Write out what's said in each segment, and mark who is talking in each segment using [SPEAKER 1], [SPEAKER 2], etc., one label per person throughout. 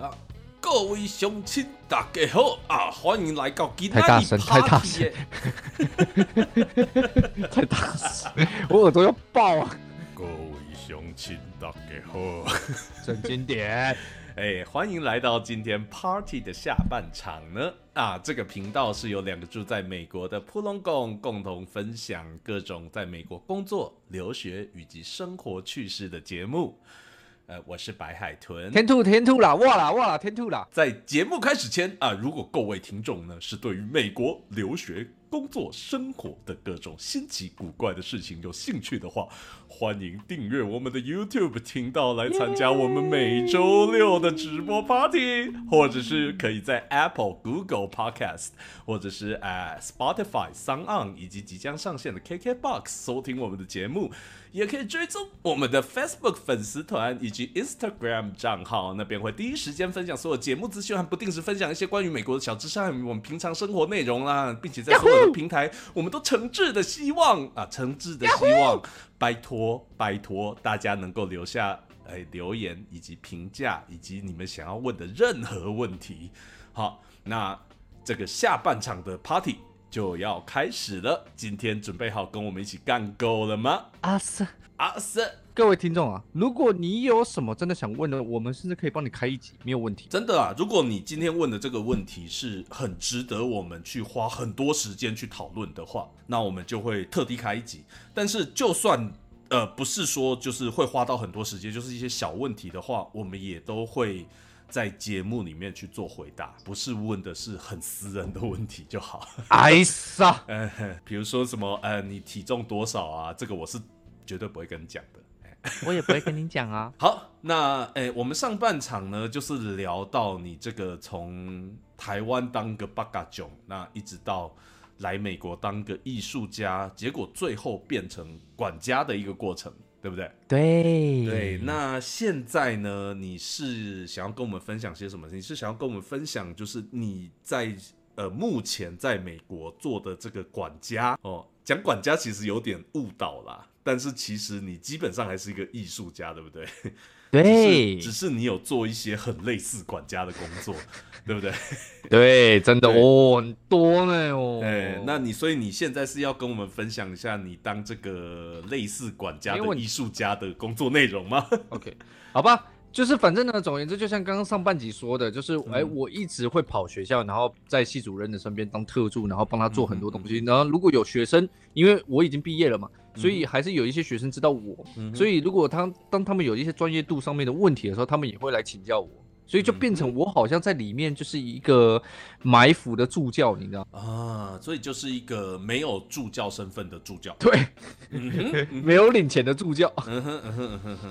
[SPEAKER 1] 啊，各位乡亲大家好啊，欢迎来到今天
[SPEAKER 2] 太大声
[SPEAKER 1] 的
[SPEAKER 2] 太大声 太大声，我耳朵要爆啊！
[SPEAKER 1] 各位乡亲大家好，
[SPEAKER 2] 真经典，
[SPEAKER 1] 哎，欢迎来到今天 party 的下半场呢。啊，这个频道是由两个住在美国的普龙共共同分享各种在美国工作、留学以及生活趣事的节目。呃，我是白海豚。
[SPEAKER 2] 天兔天兔啦，哇啦哇啦，天兔啦！
[SPEAKER 1] 在节目开始前啊，如果各位听众呢是对于美国留学、工作、生活的各种新奇古怪的事情有兴趣的话，欢迎订阅我们的 YouTube 频道来参加我们每周六的直播 Party，或者是可以在 Apple、Google Podcast，或者是呃 Spotify、s o n On 以及即将上线的 KKBox 收听我们的节目。也可以追踪我们的 Facebook 粉丝团以及 Instagram 账号，那边会第一时间分享所有节目资讯，还不定时分享一些关于美国的小知识和我们平常生活内容啦，并且在所有的平台，我们都诚挚的希望啊，诚挚的希望，拜托拜托大家能够留下哎留言以及评价，以及你们想要问的任何问题。好，那这个下半场的 Party。就要开始了，今天准备好跟我们一起干够了吗？
[SPEAKER 2] 阿瑟，
[SPEAKER 1] 阿瑟，
[SPEAKER 2] 各位听众啊，如果你有什么真的想问的，我们甚至可以帮你开一集，没有问题。
[SPEAKER 1] 真的啊！如果你今天问的这个问题是很值得我们去花很多时间去讨论的话，那我们就会特地开一集。但是就算呃不是说就是会花到很多时间，就是一些小问题的话，我们也都会。在节目里面去做回答，不是问的是很私人的问题就好。
[SPEAKER 2] 哎呀，
[SPEAKER 1] 嗯，比如说什么呃，你体重多少啊？这个我是绝对不会跟你讲的。
[SPEAKER 2] 我也不会跟你讲啊。
[SPEAKER 1] 好，那诶，我们上半场呢，就是聊到你这个从台湾当个八嘎囧，那一直到来美国当个艺术家，结果最后变成管家的一个过程。对不对？
[SPEAKER 2] 对
[SPEAKER 1] 对，那现在呢？你是想要跟我们分享些什么？你是想要跟我们分享，就是你在呃目前在美国做的这个管家哦。讲管家其实有点误导啦，但是其实你基本上还是一个艺术家，对不对？
[SPEAKER 2] 对，
[SPEAKER 1] 只是你有做一些很类似管家的工作，对不对？
[SPEAKER 2] 对，真的哦，很多呢哦。
[SPEAKER 1] 哎，那你所以你现在是要跟我们分享一下你当这个类似管家的艺术家的工作内容吗
[SPEAKER 2] ？OK，好吧。就是反正呢，总而言之，就像刚刚上半集说的，就是哎，我一直会跑学校，然后在系主任的身边当特助，然后帮他做很多东西。然后如果有学生，因为我已经毕业了嘛，所以还是有一些学生知道我。所以如果他当他们有一些专业度上面的问题的时候，他们也会来请教我。所以就变成我好像在里面就是一个埋伏的助教，你知道
[SPEAKER 1] 啊？所以就是一个没有助教身份的助教，
[SPEAKER 2] 对，没有领钱的助教。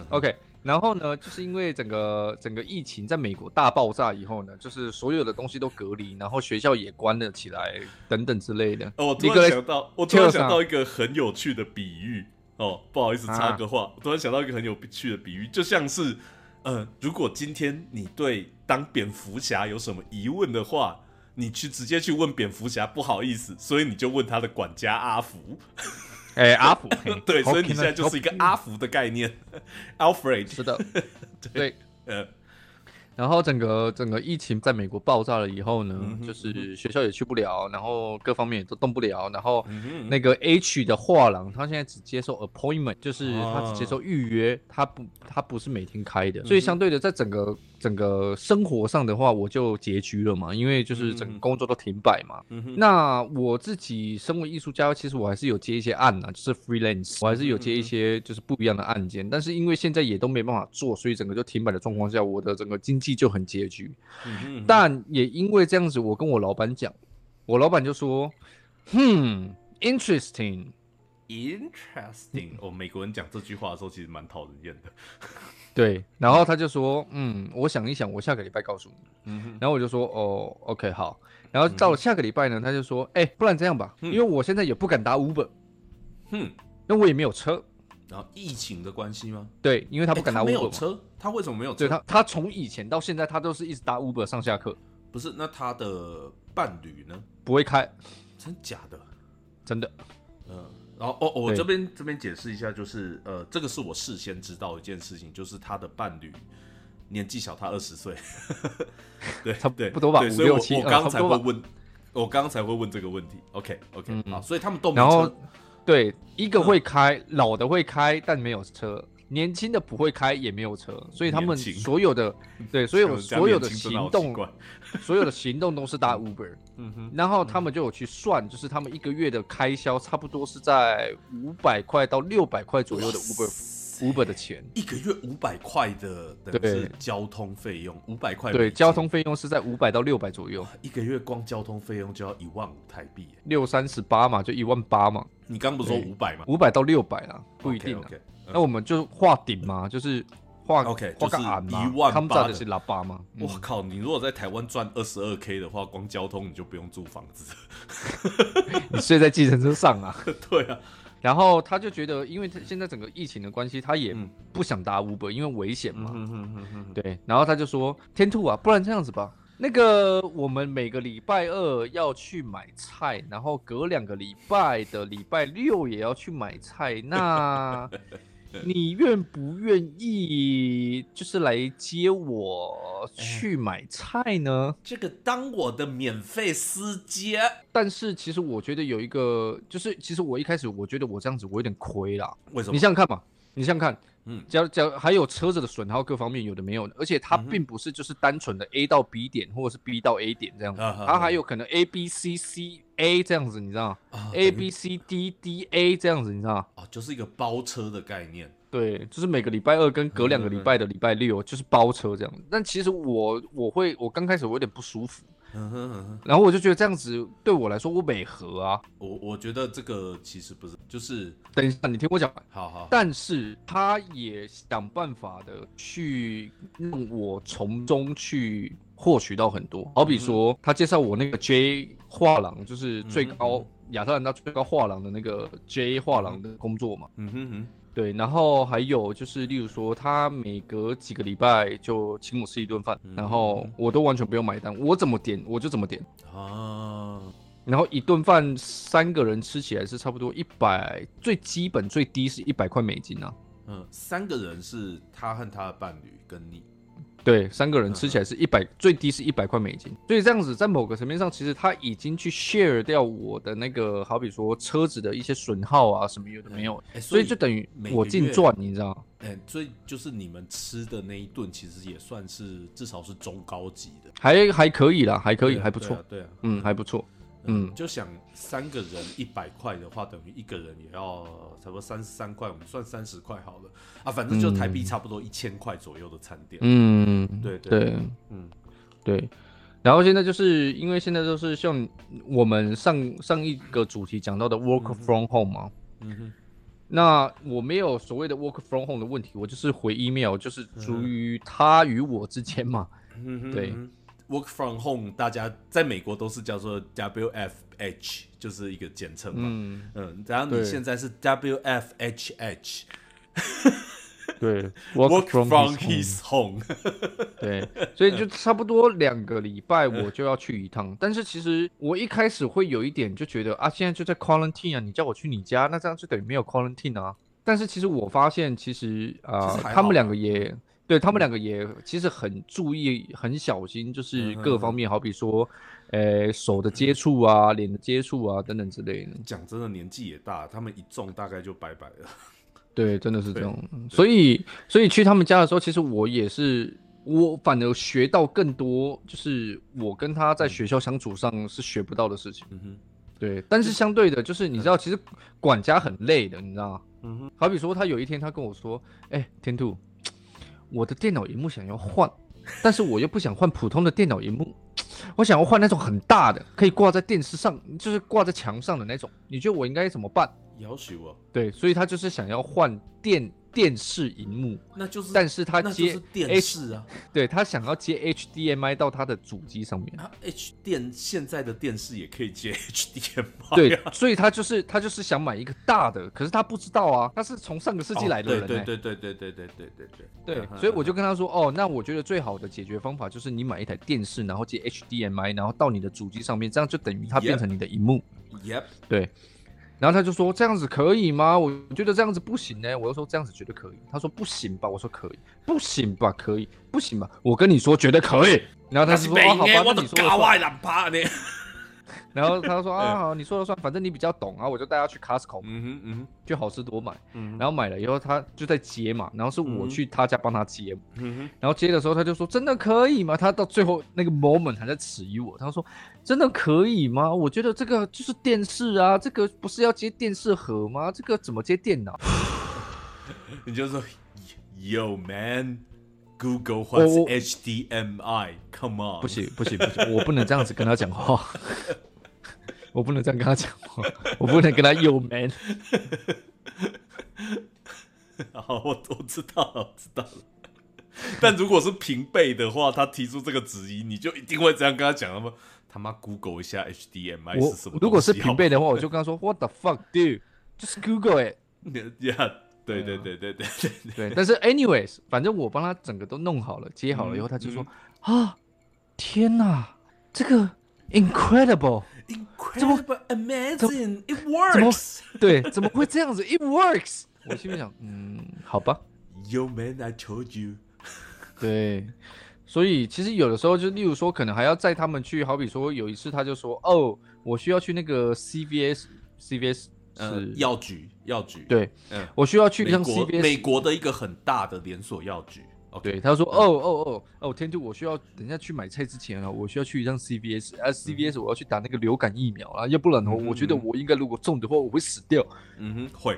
[SPEAKER 2] OK。然后呢，就是因为整个整个疫情在美国大爆炸以后呢，就是所有的东西都隔离，然后学校也关了起来，等等之类的。
[SPEAKER 1] 哦，我突然想到，我突然想到一个很有趣的比喻。哦，不好意思插个话，我突然想到一个很有趣的比喻，就像是，呃，如果今天你对当蝙蝠侠有什么疑问的话，你去直接去问蝙蝠侠，不好意思，所以你就问他的管家阿福。
[SPEAKER 2] 哎，阿福，
[SPEAKER 1] 对，所以你现在就是一个阿福的概念，Alfred，
[SPEAKER 2] 是的，对，呃。然后整个整个疫情在美国爆炸了以后呢，就是学校也去不了，然后各方面也都动不了。然后那个 H 的画廊，他现在只接受 appointment，就是他只接受预约，他不他不是每天开的。所以相对的，在整个整个生活上的话，我就拮据了嘛，因为就是整个工作都停摆嘛。那我自己身为艺术家，其实我还是有接一些案啊，就是 freelance，我还是有接一些就是不一样的案件。但是因为现在也都没办法做，所以整个就停摆的状况下，我的整个经济。就很拮据，但也因为这样子，我跟我老板讲，我老板就说：“嗯，interesting，interesting。”
[SPEAKER 1] 哦，美国人讲这句话的时候，其实蛮讨人厌的。
[SPEAKER 2] 对，然后他就说：“嗯，我想一想，我下个礼拜告诉你。”嗯，然后我就说：“哦，OK，好。”然后到了下个礼拜呢，他就说：“哎，不然这样吧，因为我现在也不敢打 Uber，哼，那我也没有车。”
[SPEAKER 1] 然后疫情的关系吗？
[SPEAKER 2] 对，因为他不敢打 Uber。
[SPEAKER 1] 没有车，他为什么没有？
[SPEAKER 2] 对他，他从以前到现在，他都是一直搭 Uber 上下课。
[SPEAKER 1] 不是，那他的伴侣呢？
[SPEAKER 2] 不会开，
[SPEAKER 1] 真假的？
[SPEAKER 2] 真的。
[SPEAKER 1] 嗯，然后哦，我这边这边解释一下，就是呃，这个是我事先知道一件事情，就是他的伴侣年纪小他二十岁，对，
[SPEAKER 2] 差不多吧，五六七，
[SPEAKER 1] 我刚才会问，我刚才会问这个问题。OK OK，好，所以他们都没
[SPEAKER 2] 车，对，一个会开，老的会开，但没有车。年轻的不会开，也没有车，所以他们所有的 对，所有所有的行动，所有的行动都是搭 Uber。嗯哼，然后他们就有去算，就是他们一个月的开销差不多是在五百块到六百块左右的 Uber Uber 的钱。
[SPEAKER 1] 一个月五百块的，对，交通费用五百块。
[SPEAKER 2] 对，交通费用是在五百到六百左右。
[SPEAKER 1] 一个月光交通费用就要一万五台币，
[SPEAKER 2] 六三十八嘛，就一万八嘛。
[SPEAKER 1] 你刚不是说五百吗？
[SPEAKER 2] 五百到六百啊，不一定。那我们就画顶嘛，就是画
[SPEAKER 1] OK，
[SPEAKER 2] 画个俺
[SPEAKER 1] 嘛，一万八
[SPEAKER 2] 的是喇叭吗？
[SPEAKER 1] 我靠，你如果在台湾赚二十二 K 的话，光交通你就不用租房子，
[SPEAKER 2] 你睡在计程车上啊？
[SPEAKER 1] 对啊。
[SPEAKER 2] 然后他就觉得，因为他现在整个疫情的关系，他也不想搭 Uber，因为危险嘛。对。然后他就说：“天兔啊，不然这样子吧。”那个，我们每个礼拜二要去买菜，然后隔两个礼拜的礼拜六也要去买菜。那你愿不愿意就是来接我去买菜呢？
[SPEAKER 1] 这个当我的免费司机。
[SPEAKER 2] 但是其实我觉得有一个，就是其实我一开始我觉得我这样子我有点亏啦。
[SPEAKER 1] 为什么？
[SPEAKER 2] 你想想看嘛，你想想看。嗯，假假还有车子的损耗各方面有的没有的，而且它并不是就是单纯的 A 到 B 点或者是 B 到 A 点这样子，它还有可能 A B C C A 这样子，你知道？A B C D D A 这样子，你知道？
[SPEAKER 1] 哦，就是一个包车的概念。
[SPEAKER 2] 对，就是每个礼拜二跟隔两个礼拜的礼拜六就是包车这样子。但其实我我会我刚开始我有点不舒服。嗯哼哼，然后我就觉得这样子对我来说我美和啊，
[SPEAKER 1] 我我觉得这个其实不是，就是
[SPEAKER 2] 等一下你听我讲，
[SPEAKER 1] 好好，
[SPEAKER 2] 但是他也想办法的去让我从中去获取到很多，好比说他介绍我那个 J 画廊，就是最高亚特兰大最高画廊的那个 J 画廊的工作嘛，嗯哼哼。对，然后还有就是，例如说，他每隔几个礼拜就请我吃一顿饭，然后我都完全不用买单，我怎么点我就怎么点啊。然后一顿饭三个人吃起来是差不多一百，最基本最低是一百块美金啊。
[SPEAKER 1] 嗯，三个人是他和他的伴侣跟你。
[SPEAKER 2] 对，三个人吃起来是一百，最低是一百块美金。所以这样子，在某个层面上，其实他已经去 share 掉我的那个，好比说车子的一些损耗啊，什么有的没有。所以就等于我净赚，你知道
[SPEAKER 1] 哎，所以就是你们吃的那一顿，其实也算是至少是中高级的，
[SPEAKER 2] 还还可以啦，还可以，还不错。
[SPEAKER 1] 对啊，
[SPEAKER 2] 嗯，还不错。嗯，
[SPEAKER 1] 就想三个人一百块的话，等于一个人也要差不多三十三块，我们算三十块好了啊，反正就台币差不多一千块左右的餐点。嗯，对对，
[SPEAKER 2] 嗯。对。然后现在就是因为现在都是像我们上上一个主题讲到的 work from home 嘛，嗯哼，那我没有所谓的 work from home 的问题，我就是回 email，就是属于他与我之间嘛，嗯对。
[SPEAKER 1] Work from home，大家在美国都是叫做 WFH，就是一个简称嘛。嗯嗯，然后你现在是 WFHH，
[SPEAKER 2] 对
[SPEAKER 1] ，Work from his home。
[SPEAKER 2] 对，所以就差不多两个礼拜我就要去一趟。但是其实我一开始会有一点就觉得啊，现在就在 quarantine 啊，你叫我去你家，那这样就等于没有 quarantine 啊。但是其实我发现，其实啊，他们两个也。对他们两个也其实很注意、很小心，就是各方面，好比说，呃，手的接触啊、脸的接触啊等等之类的。
[SPEAKER 1] 讲真的，年纪也大，他们一中大概就拜拜了。
[SPEAKER 2] 对，真的是这样。所以，所以去他们家的时候，其实我也是，我反而学到更多，就是我跟他在学校相处上是学不到的事情。嗯哼。对，但是相对的，就是你知道，其实管家很累的，你知道吗？嗯哼。好比说，他有一天他跟我说：“哎，天兔。”我的电脑荧幕想要换，但是我又不想换普通的电脑荧幕，我想要换那种很大的，可以挂在电视上，就是挂在墙上的那种。你觉得我应该怎么办？
[SPEAKER 1] 要求啊，
[SPEAKER 2] 对，所以他就是想要换电。电视荧幕，
[SPEAKER 1] 那就是，
[SPEAKER 2] 但是他接
[SPEAKER 1] 电视啊，
[SPEAKER 2] 对他想要接 HDMI 到他的主机上面。
[SPEAKER 1] H 电现在的电视也可以接 HDMI，
[SPEAKER 2] 对，所以他就是他就是想买一个大的，可是他不知道啊，他是从上个世纪来的人，
[SPEAKER 1] 对对对对对对对对
[SPEAKER 2] 对对，所以我就跟他说，哦，那我觉得最好的解决方法就是你买一台电视，然后接 HDMI，然后到你的主机上面，这样就等于它变成你的荧幕。
[SPEAKER 1] Yep，
[SPEAKER 2] 对。然后他就说这样子可以吗？我觉得这样子不行呢。我又说这样子绝对可以。他说不行吧？我说可以，不行吧？可以，不行吧？我跟你说绝对可以。然后他说好吧，那你说的。然后他说 啊好，你说了算，反正你比较懂啊，我就带他去 Costco，嗯哼嗯哼，去好事多买，嗯然后买了以后他就在接嘛，然后是我去他家帮他接，嗯哼，然后接的时候他就说真的可以吗？他到最后那个 moment 还在迟疑我，他说真的可以吗？我觉得这个就是电视啊，这个不是要接电视盒吗？这个怎么接电脑？
[SPEAKER 1] 你就说 Yo man，Google what's HDMI？Come on，
[SPEAKER 2] 不行不行不行，我不能这样子跟他讲话。我不能这样跟他讲话，我不能跟他有 man。
[SPEAKER 1] 好，我我知道了，我知道了。但如果是平辈的话，他提出这个质疑，你就一定会这样跟他讲了吗？他妈，Google 一下 HDMI 是什么？
[SPEAKER 2] 如果是平辈的话，我就跟他说 What the fuck, dude? Just Google it.
[SPEAKER 1] Yeah，对对对对对对
[SPEAKER 2] 对。但是 anyways，反正我帮他整个都弄好了，接好了以后，他就说啊，天哪，这个 incredible。
[SPEAKER 1] Incredible, amazing, it works.
[SPEAKER 2] 对，怎么会这样子？It works. 我心里想，嗯，好吧。
[SPEAKER 1] Yo man, I told you.
[SPEAKER 2] 对，所以其实有的时候，就例如说，可能还要载他们去，好比说有一次他就说，哦，我需要去那个 CVS，CVS 是
[SPEAKER 1] 药局，药局。
[SPEAKER 2] 对，嗯，我需要去一趟 CVS，
[SPEAKER 1] 美国的一个很大的连锁药局。
[SPEAKER 2] 对，他说哦哦哦哦，天兔，我需要等一下去买菜之前啊，我需要去一趟 CVS，啊 CVS 我要去打那个流感疫苗啊，要不然的话，我觉得我应该如果中的话，我会死掉。
[SPEAKER 1] 嗯哼，会。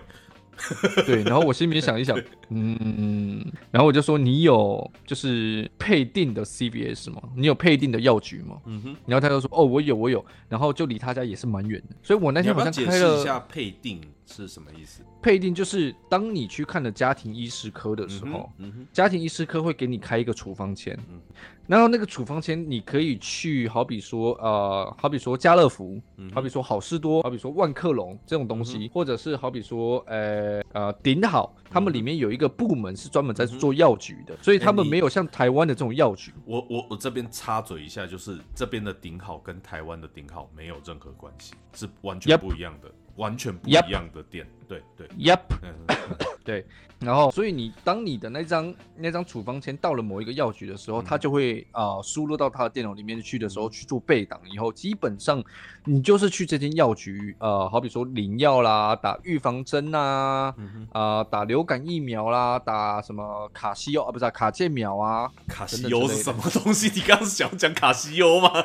[SPEAKER 2] 对，然后我心里面想一想，嗯，然后我就说你有就是配定的 CVS 吗？你有配定的药局吗？嗯哼，然后他就说哦，我有，我有，然后就离他家也是蛮远的，所以我那天好像开了。
[SPEAKER 1] 一下配定是什么意思？
[SPEAKER 2] 配定就是当你去看了家庭医师科的时候，家庭医师科会给你开一个处方签，然后那个处方签你可以去，好比说呃，好比说家乐福，好比说好事多，好比说万客隆这种东西，或者是好比说呃呃顶好，他们里面有一个部门是专门在做药局的，所以他们没有像台湾的这种药局。
[SPEAKER 1] 我我我这边插嘴一下，就是这边的顶好跟台湾的顶好没有任何关系，是完全不一样的。完全不一样的店，对对
[SPEAKER 2] ，Yep，对，然后所以你当你的那张那张处方签到了某一个药局的时候，它就会啊输入到他的电脑里面去的时候去做备档，以后基本上你就是去这间药局，呃，好比说领药啦，打预防针呐，啊，打流感疫苗啦，打什么卡西欧啊，不是卡介苗啊，
[SPEAKER 1] 卡西欧是什么东西？你刚刚是想讲卡西欧吗？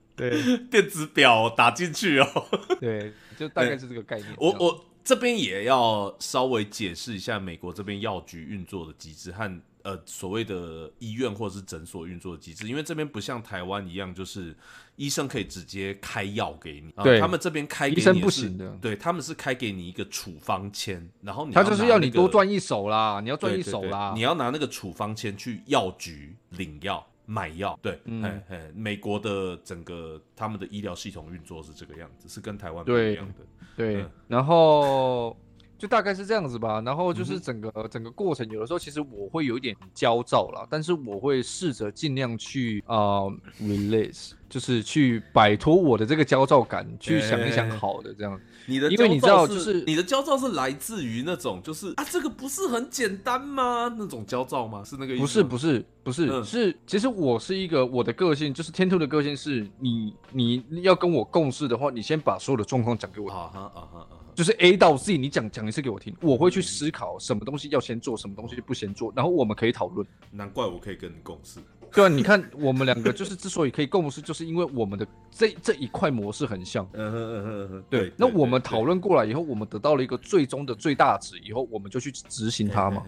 [SPEAKER 2] 对，
[SPEAKER 1] 电子表打进去哦。
[SPEAKER 2] 对，就大概是这个概念。
[SPEAKER 1] 我我这边也要稍微解释一下美国这边药局运作的机制和呃所谓的医院或者是诊所运作的机制，因为这边不像台湾一样，就是医生可以直接开药给你。
[SPEAKER 2] 对，
[SPEAKER 1] 他们这边开医
[SPEAKER 2] 生不行的。
[SPEAKER 1] 对，他们是开给你一个处方签，然后
[SPEAKER 2] 他就是要你多赚一手啦，你要赚一手啦，
[SPEAKER 1] 你要拿那个处方签去药局领药。买药，对，哎哎，美国的整个他们的医疗系统运作是这个样子，是跟台湾不一样的，
[SPEAKER 2] 对，然后就大概是这样子吧，然后就是整个整个过程，有的时候其实我会有一点焦躁啦，但是我会试着尽量去啊 release，就是去摆脱我的这个焦躁感，去想一想好的这样。
[SPEAKER 1] 你的，
[SPEAKER 2] 因为你知道，就是
[SPEAKER 1] 你的焦躁是来自于那种，就是啊，这个不是很简单吗？那种焦躁吗？是那个意思？
[SPEAKER 2] 不是，不是，不是，是，其实我是一个，我的个性就是天兔的个性是，你你要跟我共事的话，你先把所有的状况讲给我，啊哈啊哈啊，就是 A 到 Z，你讲讲一次给我听，我会去思考什么东西要先做，什么东西不先做，然后我们可以讨论。
[SPEAKER 1] 难怪我可以跟你共事。
[SPEAKER 2] 对啊，你看我们两个就是之所以可以共识，就是因为我们的这这一块模式很像。嗯哼嗯哼嗯对，那我们讨论过来以后，我们得到了一个最终的最大值，以后我们就去执行它嘛。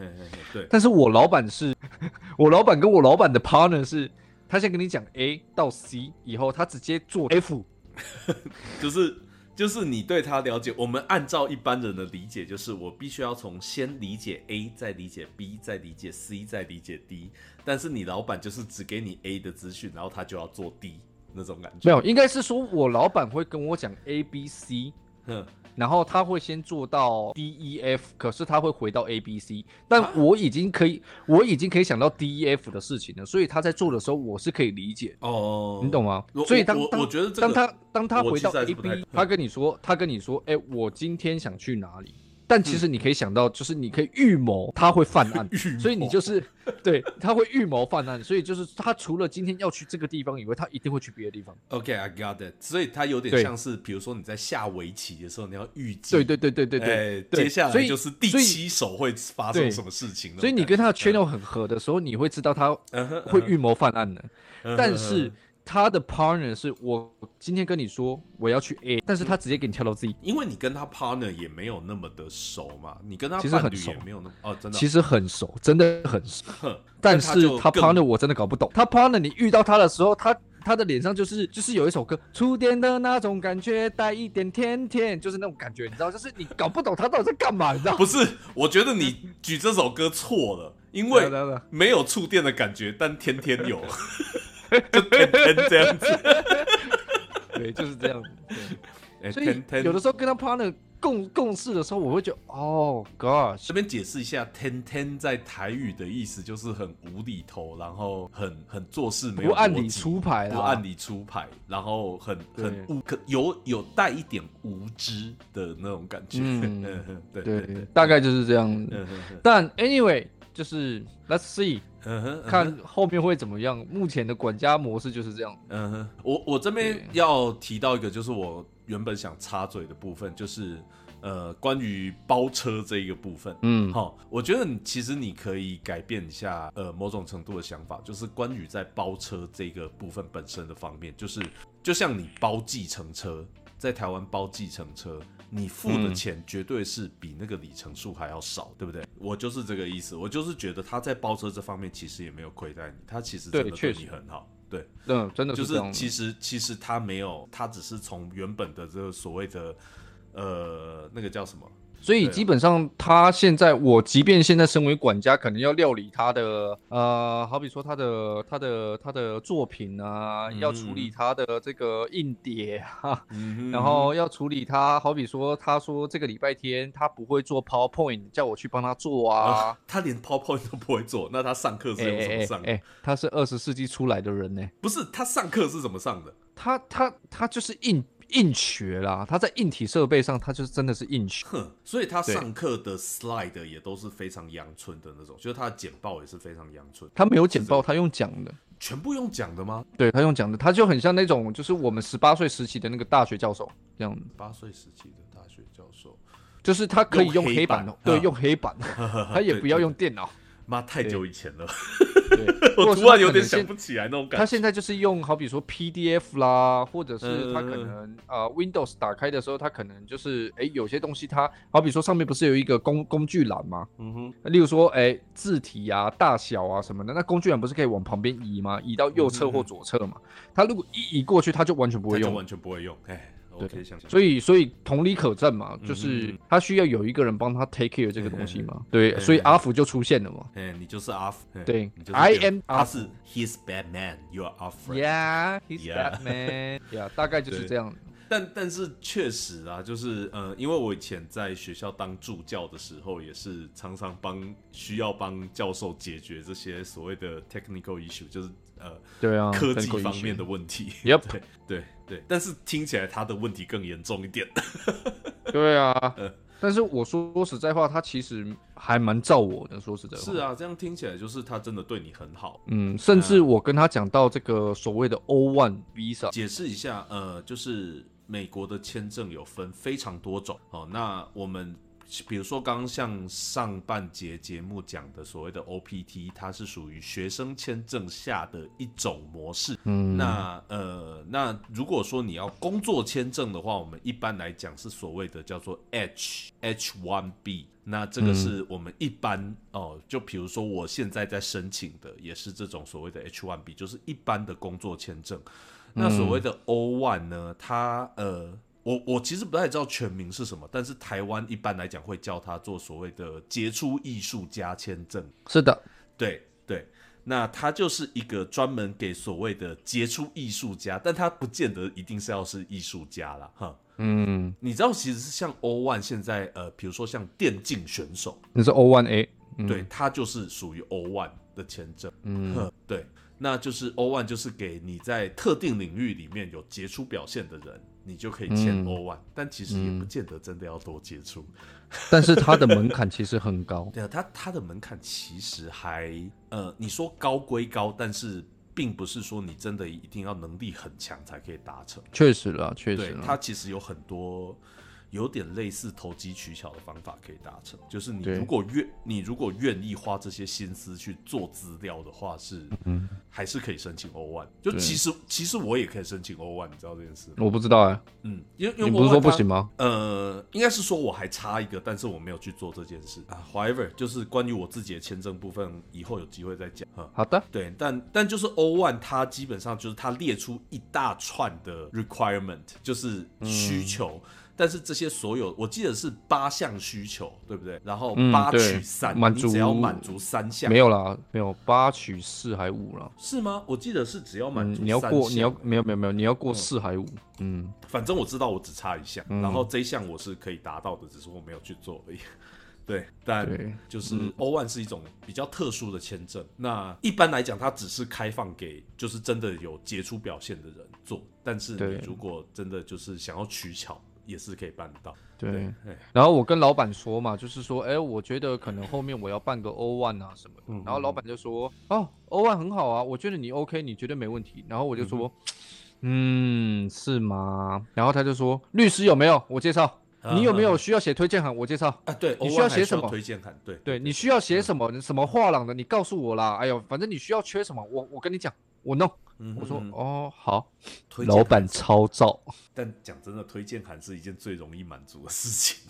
[SPEAKER 1] 对。
[SPEAKER 2] 但是我老板是，我老板跟我老板的 partner 是，他先跟你讲 A 到 C 以后，他直接做 F，
[SPEAKER 1] 就是。就是你对他了解，我们按照一般人的理解，就是我必须要从先理解 A，再理解 B，再理解 C，再理解 D。但是你老板就是只给你 A 的资讯，然后他就要做 D 那种感觉。
[SPEAKER 2] 没有，应该是说我老板会跟我讲 A、B、C，然后他会先做到 D E F，可是他会回到 A B C，但我已经可以，我已经可以想到 D E F 的事情了，所以他在做的时候，我是可以理解哦，你懂吗？所以当当
[SPEAKER 1] 我觉得
[SPEAKER 2] 当他当他回到 A B，他跟你说，他跟你说，哎，我今天想去哪里？但其实你可以想到，就是你可以预谋他会犯案，所以你就是对他会预谋犯案，所以就是他除了今天要去这个地方以外，他一定会去别的地方。
[SPEAKER 1] OK，I got it。所以他有点像是，比如说你在下围棋的时候，你要预计，
[SPEAKER 2] 对对对对对
[SPEAKER 1] 对，接下来就是第七手会发生什么事情。
[SPEAKER 2] 所以你跟他的 channel 很合的时候，你会知道他会预谋犯案的。但是。他的 partner 是我今天跟你说我要去 A，但是他直接给你跳到 Z，
[SPEAKER 1] 因为你跟他 partner 也没有那么的熟嘛，你跟他
[SPEAKER 2] 其实很熟，
[SPEAKER 1] 没有那么哦，真的，
[SPEAKER 2] 其实很熟，真的很熟。但是他 partner 我真的搞不懂，他 partner 你遇到他的时候，他他的脸上就是就是有一首歌，触电的那种感觉，带一点甜甜，就是那种感觉，你知道，就是你搞不懂他到底在干嘛，你知道？
[SPEAKER 1] 不是，我觉得你举这首歌错了，因为没有触电的感觉，但天天有。就天天这样子，
[SPEAKER 2] 对，就是这样子。所以有的时候跟他 partner 共共事的时候，我会觉得，哦，God，
[SPEAKER 1] 这边解释一下，天天在台语的意思就是很无厘头，然后很很做事没有
[SPEAKER 2] 不按理出牌，
[SPEAKER 1] 不按理出牌，然后很很无可有有带一点无知的那种感觉。嗯，对对，
[SPEAKER 2] 大概就是这样。但 anyway。就是 Let's see，看后面会怎么样。目前的管家模式就是这样。
[SPEAKER 1] 嗯哼，我我这边要提到一个，就是我原本想插嘴的部分，就是呃，关于包车这一个部分。嗯，好，我觉得其实你可以改变一下呃某种程度的想法，就是关于在包车这个部分本身的方面，就是就像你包计程车，在台湾包计程车。你付的钱绝对是比那个里程数还要少，对不对？我就是这个意思，我就是觉得他在包车这方面其实也没有亏待你，他其实真的对你很好，对，
[SPEAKER 2] 嗯，真的
[SPEAKER 1] 就是其实其实他没有，他只是从原本的这个所谓的呃那个叫什么？
[SPEAKER 2] 所以基本上，他现在我即便现在身为管家，可能要料理他的呃，好比说他的他的他的作品啊，要处理他的这个硬碟啊，然后要处理他，好比说他说这个礼拜天他不会做 PowerPoint，叫我去帮他做啊，
[SPEAKER 1] 他连 PowerPoint 都不会做，那他上课是用什么上？哎，
[SPEAKER 2] 他是二十世纪出来的人呢，
[SPEAKER 1] 不是他上课是怎么上的？
[SPEAKER 2] 他他他就是硬。硬学啦，他在硬体设备上，他就是真的是硬学。
[SPEAKER 1] 哼，所以他上课的 slide 也都是非常阳春的那种，就是他的简报也是非常阳春。
[SPEAKER 2] 他没有简报，他用讲的，
[SPEAKER 1] 全部用讲的吗？
[SPEAKER 2] 对他用讲的，他就很像那种，就是我们十八岁时期的那个大学教授这样。
[SPEAKER 1] 八岁时期的大学教授，
[SPEAKER 2] 就是他可以用黑板，对，用黑板，他也不要用电脑。
[SPEAKER 1] 妈，太久以前了。我突然有点想不起来那种感觉。
[SPEAKER 2] 他现在就是用好比说 PDF 啦，或者是他可能呃 Windows 打开的时候，他可能就是哎有些东西他好比说上面不是有一个工工具栏吗？嗯哼。例如说哎字体啊大小啊什么的，那工具栏不是可以往旁边移吗？移到右侧或左侧嘛？他如果一移过去，他就完全不会用，
[SPEAKER 1] 完全不会用。哎。对，
[SPEAKER 2] 所以所以同理可证嘛，就是他需要有一个人帮他 take care 这个东西嘛。对，所以阿福就出现了嘛。
[SPEAKER 1] 哎，你就是阿福。
[SPEAKER 2] 对，I am。
[SPEAKER 1] 他是 He's bad man，You are our friend。
[SPEAKER 2] Yeah，He's bad man。Yeah，大概就是这样。
[SPEAKER 1] 但但是确实啊，就是呃，因为我以前在学校当助教的时候，也是常常帮需要帮教授解决这些所谓的 technical issue，就是呃，
[SPEAKER 2] 对啊，
[SPEAKER 1] 科技方面的问题。
[SPEAKER 2] Yep，
[SPEAKER 1] 对对。对，但是听起来他的问题更严重一点。
[SPEAKER 2] 对啊，但是我说实在话，他其实还蛮照我的。说实在，
[SPEAKER 1] 是啊，这样听起来就是他真的对你很好。
[SPEAKER 2] 嗯，甚至我跟他讲到这个所谓的 O One Visa，
[SPEAKER 1] 解释一下，呃，就是美国的签证有分非常多种。哦，那我们。比如说，刚刚像上半节节目讲的所谓的 OPT，它是属于学生签证下的一种模式。嗯，那呃，那如果说你要工作签证的话，我们一般来讲是所谓的叫做 H H One B。那这个是我们一般哦，就比如说我现在在申请的也是这种所谓的 H One B，就是一般的工作签证。那所谓的 O One 呢，它呃。我我其实不太知道全名是什么，但是台湾一般来讲会叫他做所谓的杰出艺术家签证。
[SPEAKER 2] 是的，
[SPEAKER 1] 对对。那他就是一个专门给所谓的杰出艺术家，但他不见得一定是要是艺术家啦哈。嗯，你知道其实是像 O One 现在呃，比如说像电竞选手，
[SPEAKER 2] 你是 O One A，
[SPEAKER 1] 对，他就是属于 O One 的签证。嗯，对，那就是 O One 就是给你在特定领域里面有杰出表现的人。你就可以签 O one，但其实也不见得真的要多接触，
[SPEAKER 2] 但是它的门槛其实很高。
[SPEAKER 1] 对啊，它它的门槛其实还呃，你说高归高，但是并不是说你真的一定要能力很强才可以达成。
[SPEAKER 2] 确实了，确实，
[SPEAKER 1] 它其实有很多。有点类似投机取巧的方法可以达成，就是你如果愿你如果愿意花这些心思去做资料的话，是嗯还是可以申请 O one。就其实其实我也可以申请 O one，你知道这件事？
[SPEAKER 2] 我不知道哎。
[SPEAKER 1] 嗯，因为因为
[SPEAKER 2] 不是说不行吗？
[SPEAKER 1] 呃，应该是说我还差一个，但是我没有去做这件事啊。However，就是关于我自己的签证部分，以后有机会再讲。
[SPEAKER 2] 好的。
[SPEAKER 1] 对，但但就是 O one，它基本上就是它列出一大串的 requirement，就是需求。但是这些所有，我记得是八项需求，对不对？然后八取三，
[SPEAKER 2] 满足
[SPEAKER 1] 只要满足三项，
[SPEAKER 2] 没有啦，没有八取四还五了，
[SPEAKER 1] 是吗？我记得是只要满足，
[SPEAKER 2] 你要过，你要没有没有没有，你要过四还五，嗯，
[SPEAKER 1] 反正我知道我只差一项，然后这一项我是可以达到的，只是我没有去做而已。对，但就是 O one 是一种比较特殊的签证，那一般来讲，它只是开放给就是真的有杰出表现的人做，但是你如果真的就是想要取巧。也是可以办得到，
[SPEAKER 2] 对。然后我跟老板说嘛，就是说，哎，我觉得可能后面我要办个 O one 啊什么的。然后老板就说，哦，O one 很好啊，我觉得你 OK，你绝对没问题。然后我就说，嗯，是吗？然后他就说，律师有没有？我介绍。你有没有需要写推荐函？我介绍。
[SPEAKER 1] 啊，对，
[SPEAKER 2] 你
[SPEAKER 1] 需
[SPEAKER 2] 要写什么
[SPEAKER 1] 推荐函？对，
[SPEAKER 2] 对你需要写什么？什么画廊的？你告诉我啦。哎呦，反正你需要缺什么，我我跟你讲，我弄。我说哦好，老板超照。
[SPEAKER 1] 但讲真的，推荐函是一件最容易满足的事情，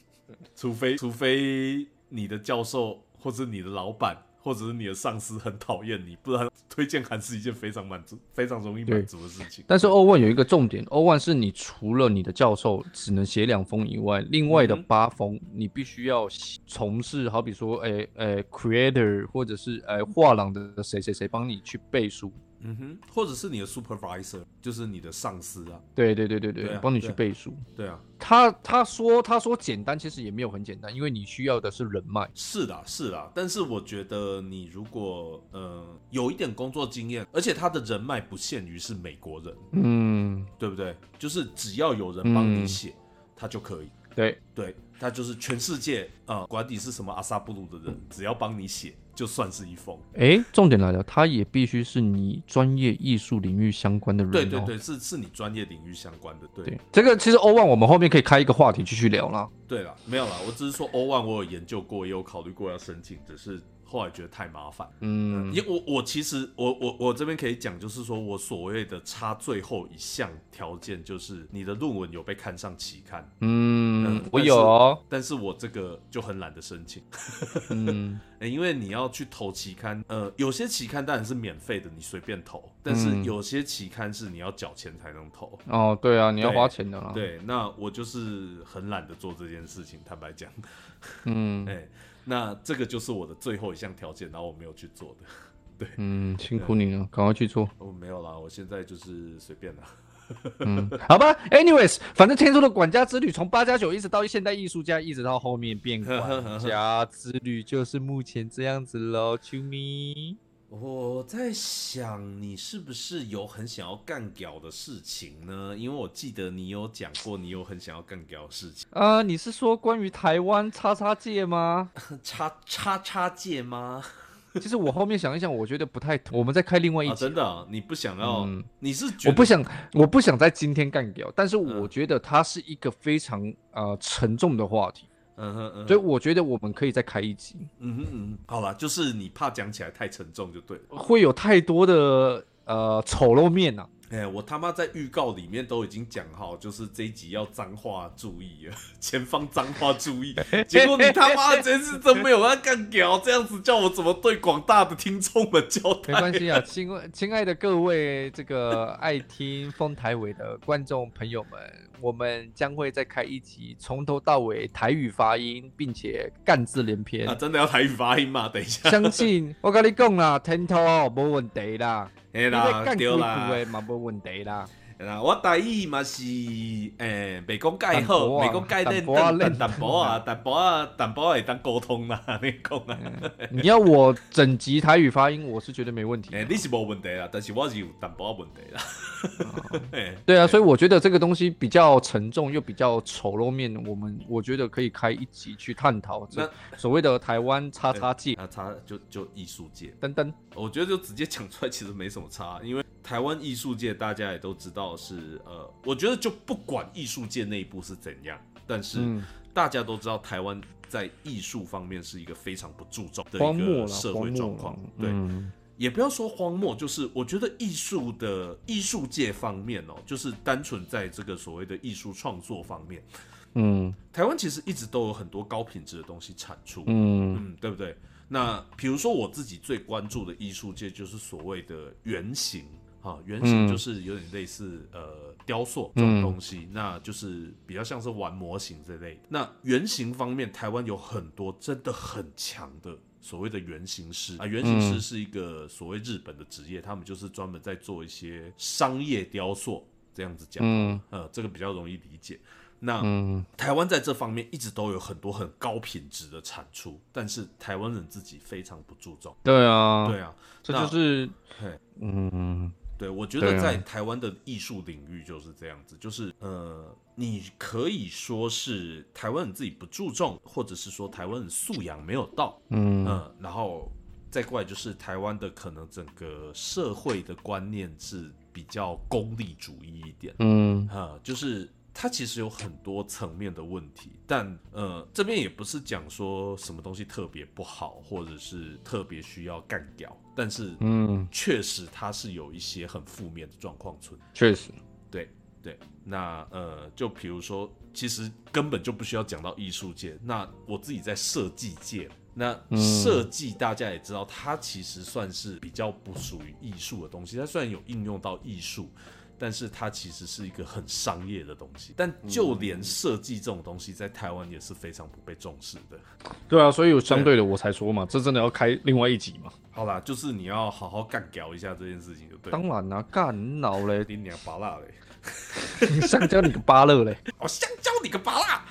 [SPEAKER 1] 除非除非你的教授或者你的老板或者是你的上司很讨厌你，不然推荐函是一件非常满足、非常容易满足的事情。
[SPEAKER 2] 但是 O one 有一个重点，O one 是你除了你的教授只能写两封以外，另外的八封你必须要从事，好比说，哎哎，creator 或者是哎画廊的谁谁谁帮你去背书。
[SPEAKER 1] 嗯哼，或者是你的 supervisor，就是你的上司啊。
[SPEAKER 2] 对对对对对，帮你去背书。
[SPEAKER 1] 对啊，
[SPEAKER 2] 他他说他说简单，其实也没有很简单，因为你需要的是人脉。
[SPEAKER 1] 是的，是的。但是我觉得你如果呃有一点工作经验，而且他的人脉不限于是美国人，嗯，对不对？就是只要有人帮你写，他就可以。
[SPEAKER 2] 对
[SPEAKER 1] 对，他就是全世界啊，管你是什么阿萨布鲁的人，只要帮你写。就算是一封，
[SPEAKER 2] 哎，重点来了，他也必须是你专业艺术领域相关的人。
[SPEAKER 1] 对对对，是是你专业领域相关的。对，
[SPEAKER 2] 这个其实欧万我们后面可以开一个话题继续聊啦。
[SPEAKER 1] 对了，没有啦，我只是说欧万我有研究过，也有考虑过要申请，只是。后来觉得太麻烦，嗯，因我我其实我我我这边可以讲，就是说我所谓的差最后一项条件，就是你的论文有被看上期刊，
[SPEAKER 2] 嗯，我有，
[SPEAKER 1] 但是我这个就很懒得申请，嗯，因为你要去投期刊，呃，有些期刊当然是免费的，你随便投，但是有些期刊是你要缴钱才能投，
[SPEAKER 2] 哦，对啊，你要花钱的，
[SPEAKER 1] 对，那我就是很懒得做这件事情，坦白讲，嗯，哎。那这个就是我的最后一项条件，然后我没有去做的，对，
[SPEAKER 2] 嗯，辛苦你了，赶快去做。
[SPEAKER 1] 哦，没有啦，我现在就是随便啦。
[SPEAKER 2] 嗯，好吧，anyways，反正天书的管家之旅从八加九一直到现代艺术家，一直到后面变管家之旅，就是目前这样子喽，啾咪。
[SPEAKER 1] 我在想，你是不是有很想要干屌的事情呢？因为我记得你有讲过，你有很想要干屌的事情
[SPEAKER 2] 啊。你是说关于台湾叉叉界吗？
[SPEAKER 1] 叉叉叉界吗？
[SPEAKER 2] 其实我后面想一想，我觉得不太。我们再开另外一集。
[SPEAKER 1] 真的，你不想要？你是
[SPEAKER 2] 我不想，我不想在今天干掉。但是我觉得它是一个非常呃沉重的话题。嗯哼嗯，所以我觉得我们可以再开一集。
[SPEAKER 1] 嗯哼嗯，好了，就是你怕讲起来太沉重就对了，
[SPEAKER 2] 会有太多的呃丑陋面呐。
[SPEAKER 1] 哎，我他妈在预告里面都已经讲好，就是这一集要脏话注意啊，前方脏话注意。结果你他妈真是真没有要干屌，这样子叫我怎么对广大的听众们交代？
[SPEAKER 2] 没关系啊，亲亲爱的各位这个爱听丰台伟的观众朋友们。我们将会再开一集，从头到尾台语发音，并且干字连篇。
[SPEAKER 1] 啊，真的要台语发音吗？等一下，
[SPEAKER 2] 相信我跟你讲啦，天头没问题啦，
[SPEAKER 1] 哎啦，
[SPEAKER 2] 对
[SPEAKER 1] 啦，
[SPEAKER 2] 嘛没问题啦。
[SPEAKER 1] 我大意嘛是，诶，未讲介好，未讲介练，但淡薄啊，淡薄啊，淡薄会当沟通啦，你讲啊。
[SPEAKER 2] 你要我整集台语发音，我是觉得没问题。
[SPEAKER 1] 诶，你是无问题啦，但是我是有淡薄问题啦。
[SPEAKER 2] 对啊，所以我觉得这个东西比较沉重又比较丑陋面，我们我觉得可以开一集去探讨这所谓的台湾叉叉界，
[SPEAKER 1] 啊叉就就艺术界
[SPEAKER 2] 等等。
[SPEAKER 1] 我觉得就直接讲出来，其实没什么差，因为。台湾艺术界大家也都知道是呃，我觉得就不管艺术界内部是怎样，但是大家都知道台湾在艺术方面是一个非常不注重的一个社会状况。对，也不要说荒漠，就是我觉得艺术的艺术界方面哦，就是单纯在这个所谓的艺术创作方面，嗯，台湾其实一直都有很多高品质的东西产出，嗯嗯，对不对？那比如说我自己最关注的艺术界就是所谓的原型。啊，原型就是有点类似呃雕塑这种东西，那就是比较像是玩模型这类。那原型方面，台湾有很多真的很强的所谓的原型师。啊，原型师是一个所谓日本的职业，他们就是专门在做一些商业雕塑这样子讲，呃，这个比较容易理解。那台湾在这方面一直都有很多很高品质的产出，但是台湾人自己非常不注重。
[SPEAKER 2] 对啊，
[SPEAKER 1] 对啊，
[SPEAKER 2] 这就是，嗯。
[SPEAKER 1] 对，我觉得在台湾的艺术领域就是这样子，就是呃，你可以说是台湾人自己不注重，或者是说台湾人素养没有到，嗯嗯，然后再过来就是台湾的可能整个社会的观念是比较功利主义一点，嗯啊，就是。它其实有很多层面的问题，但呃，这边也不是讲说什么东西特别不好，或者是特别需要干掉，但是嗯，确实它是有一些很负面的状况存。
[SPEAKER 2] 确实，
[SPEAKER 1] 对对。那呃，就比如说，其实根本就不需要讲到艺术界。那我自己在设计界，那设计大家也知道，它其实算是比较不属于艺术的东西。它虽然有应用到艺术。但是它其实是一个很商业的东西，但就连设计这种东西，在台湾也是非常不被重视的。
[SPEAKER 2] 对啊，所以有相对的我才说嘛，这真的要开另外一集嘛。
[SPEAKER 1] 好啦，就是你要好好干搞一下这件事情，就对。
[SPEAKER 2] 当然啦，干老嘞，
[SPEAKER 1] 你娘巴辣嘞，
[SPEAKER 2] 香蕉你个巴乐嘞，
[SPEAKER 1] 哦，香蕉你个巴辣。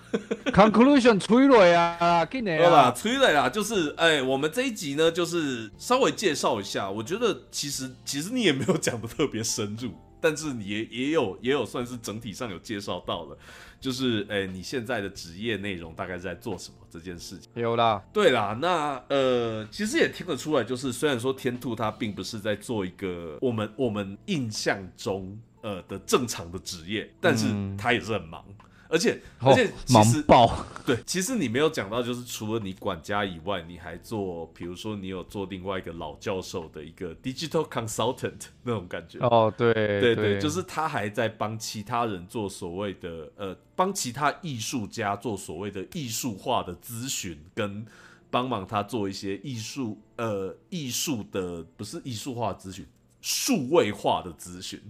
[SPEAKER 2] Conclusion 吹了啊，给你
[SPEAKER 1] 啦，吹了啦，就是哎，我们这一集呢，就是稍微介绍一下，我觉得其实其实你也没有讲的特别深入。但是你也也有也有算是整体上有介绍到了，就是诶你现在的职业内容大概在做什么这件事情？
[SPEAKER 2] 有啦，
[SPEAKER 1] 对啦，那呃其实也听得出来，就是虽然说天兔他并不是在做一个我们我们印象中呃的正常的职业，但是他也是很忙。而且而且其实 对，其实你没有讲到，就是除了你管家以外，你还做，比如说你有做另外一个老教授的一个 digital consultant 那种感觉。
[SPEAKER 2] 哦，对
[SPEAKER 1] 对对，就是他还在帮其他人做所谓的呃，帮其他艺术家做所谓的艺术化的咨询，跟帮忙他做一些艺术呃艺术的不是艺术化咨询，数位化的咨询。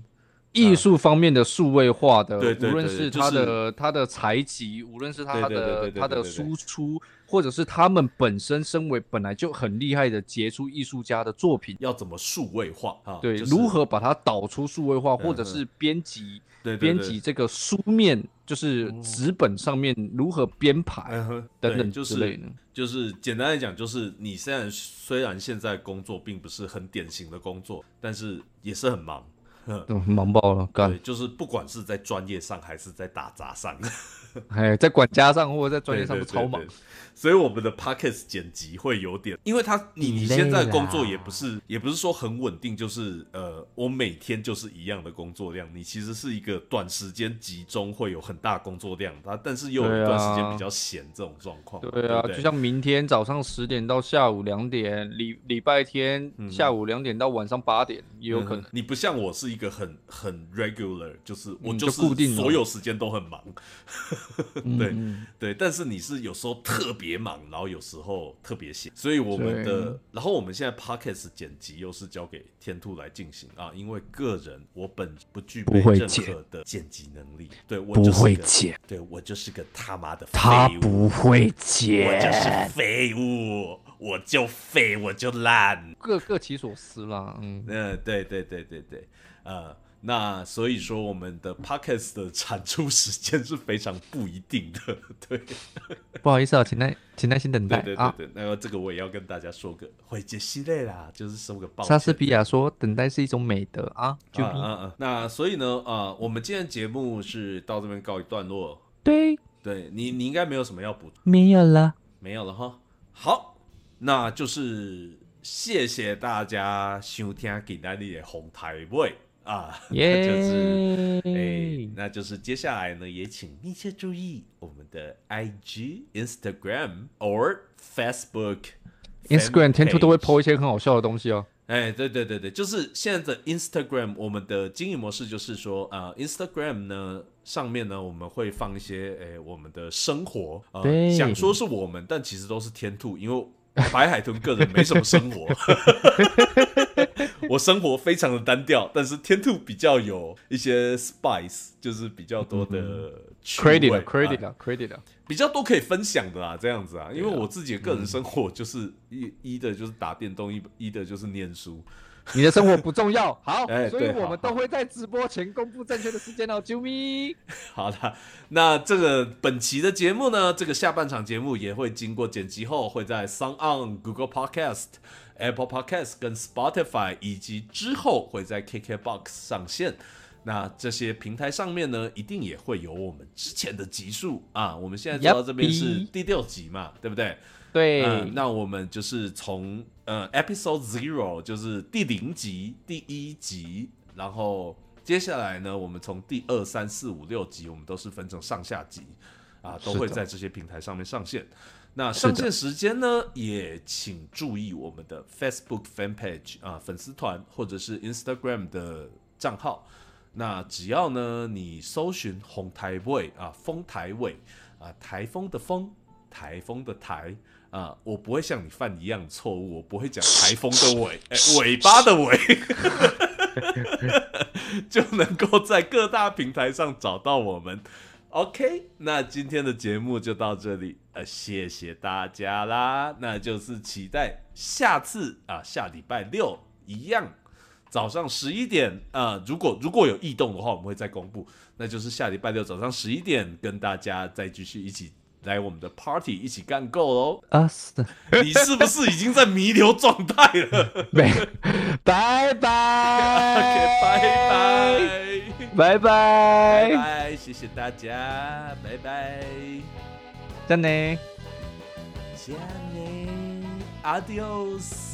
[SPEAKER 2] 艺术方面的数位化的，无论是他的他的采集，无论是他的他的输出，或者是他们本身身为本来就很厉害的杰出艺术家的作品，
[SPEAKER 1] 要怎么数位化啊？
[SPEAKER 2] 对，如何把它导出数位化，或者是编辑编辑这个书面，就是纸本上面如何编排等等之类的。
[SPEAKER 1] 就是简单来讲，就是你虽然虽然现在工作并不是很典型的工作，但是也是很忙。
[SPEAKER 2] 忙爆了，干。
[SPEAKER 1] 就是不管是在专业上还是在打杂上，
[SPEAKER 2] 哎，在管家上或者在专业上都超忙。
[SPEAKER 1] 所以我们的 podcast 剪辑会有点，因为他你你现在工作也不是也不是说很稳定，就是呃，我每天就是一样的工作量。你其实是一个短时间集中会有很大工作量，它但是又有一段时间比较闲这种状况。
[SPEAKER 2] 对啊，就像明天早上十点到下午两点，礼礼拜天下午两点到晚上八点也有可能。
[SPEAKER 1] 你不像我是是一个很很 regular，就是我
[SPEAKER 2] 就是固定
[SPEAKER 1] 所有时间都很忙，对对。但是你是有时候特别忙，然后有时候特别闲，所以我们的，然后我们现在 podcast 剪辑又是交给天兔来进行啊，因为个人我本不具备任何的剪辑能力，对我
[SPEAKER 2] 不会剪，
[SPEAKER 1] 对我就是个他妈的
[SPEAKER 2] 他不会剪，
[SPEAKER 1] 我就是废物。我就废，我就烂，
[SPEAKER 2] 各各其所思啦。嗯，
[SPEAKER 1] 嗯，对对对对对，呃，那所以说我们的 podcast 的产出时间是非常不一定的，对。
[SPEAKER 2] 不好意思啊，请耐，请耐心等待
[SPEAKER 1] 啊。对对对，那个这个我也要跟大家说个，会接系列啦，就是收个报。
[SPEAKER 2] 莎士比亚说，等待是一种美德啊。
[SPEAKER 1] 嗯嗯嗯。那所以呢，啊，我们今天节目是到这边告一段落。
[SPEAKER 2] 对，
[SPEAKER 1] 对你你应该没有什么要补。
[SPEAKER 2] 没有了，
[SPEAKER 1] 没有了哈。好。那就是谢谢大家收听给那里的红台位啊，就是哎，那就是接下来呢，也请密切注意我们的 IG、Instagram or Facebook。
[SPEAKER 2] Instagram 天兔都会 po 一些很好笑的东西哦。
[SPEAKER 1] 哎，对对对对，就是现在的 Instagram，我们的经营模式就是说，呃，Instagram 呢上面呢我们会放一些哎我们的生活，呃，想说是我们，但其实都是天兔，因为。白海豚个人没什么生活，我生活非常的单调，但是天兔比较有一些 spice，就是比较多的
[SPEAKER 2] credit，credit，credit，
[SPEAKER 1] 比较多可以分享的啦，这样子啊，因为我自己的个人生活就是一一的就是打电动，一一的就是念书。
[SPEAKER 2] 你的生活不重要，好，所以我们都会在直播前公布正确的时间哦，啾咪。
[SPEAKER 1] 好的，那这个本期的节目呢，这个下半场节目也会经过剪辑后，会在 s o n On、Google Podcast、Apple Podcast 跟 Spotify，以及之后会在 KKBox 上线。那这些平台上面呢，一定也会有我们之前的集数啊。我们现在做到这边是第六集嘛，对不对？
[SPEAKER 2] 对，
[SPEAKER 1] 那我们就是从呃 episode zero 就是第零集第一集，然后接下来呢，我们从第二三四五六集，我们都是分成上下集啊，都会在这些平台上面上线。那上线时间呢，也请注意我们的 Facebook fan page 啊粉丝团或者是 Instagram 的账号。那只要呢你搜寻红台位啊风台位啊台风的风台风的台。啊，我不会像你犯一样错误，我不会讲台风的尾，哎，尾巴的尾，就能够在各大平台上找到我们。OK，那今天的节目就到这里，呃，谢谢大家啦，那就是期待下次啊，下礼拜六一样早上十一点啊，如果如果有异动的话，我们会再公布，那就是下礼拜六早上十一点跟大家再继续一起。来我们的 party 一起干够喽！啊，是的，你是不是已经在弥留状态了？
[SPEAKER 2] 没，拜拜
[SPEAKER 1] ，OK，拜拜，
[SPEAKER 2] 拜拜，
[SPEAKER 1] 拜拜，谢谢大家，拜拜，
[SPEAKER 2] 再见，
[SPEAKER 1] 再见，Adios。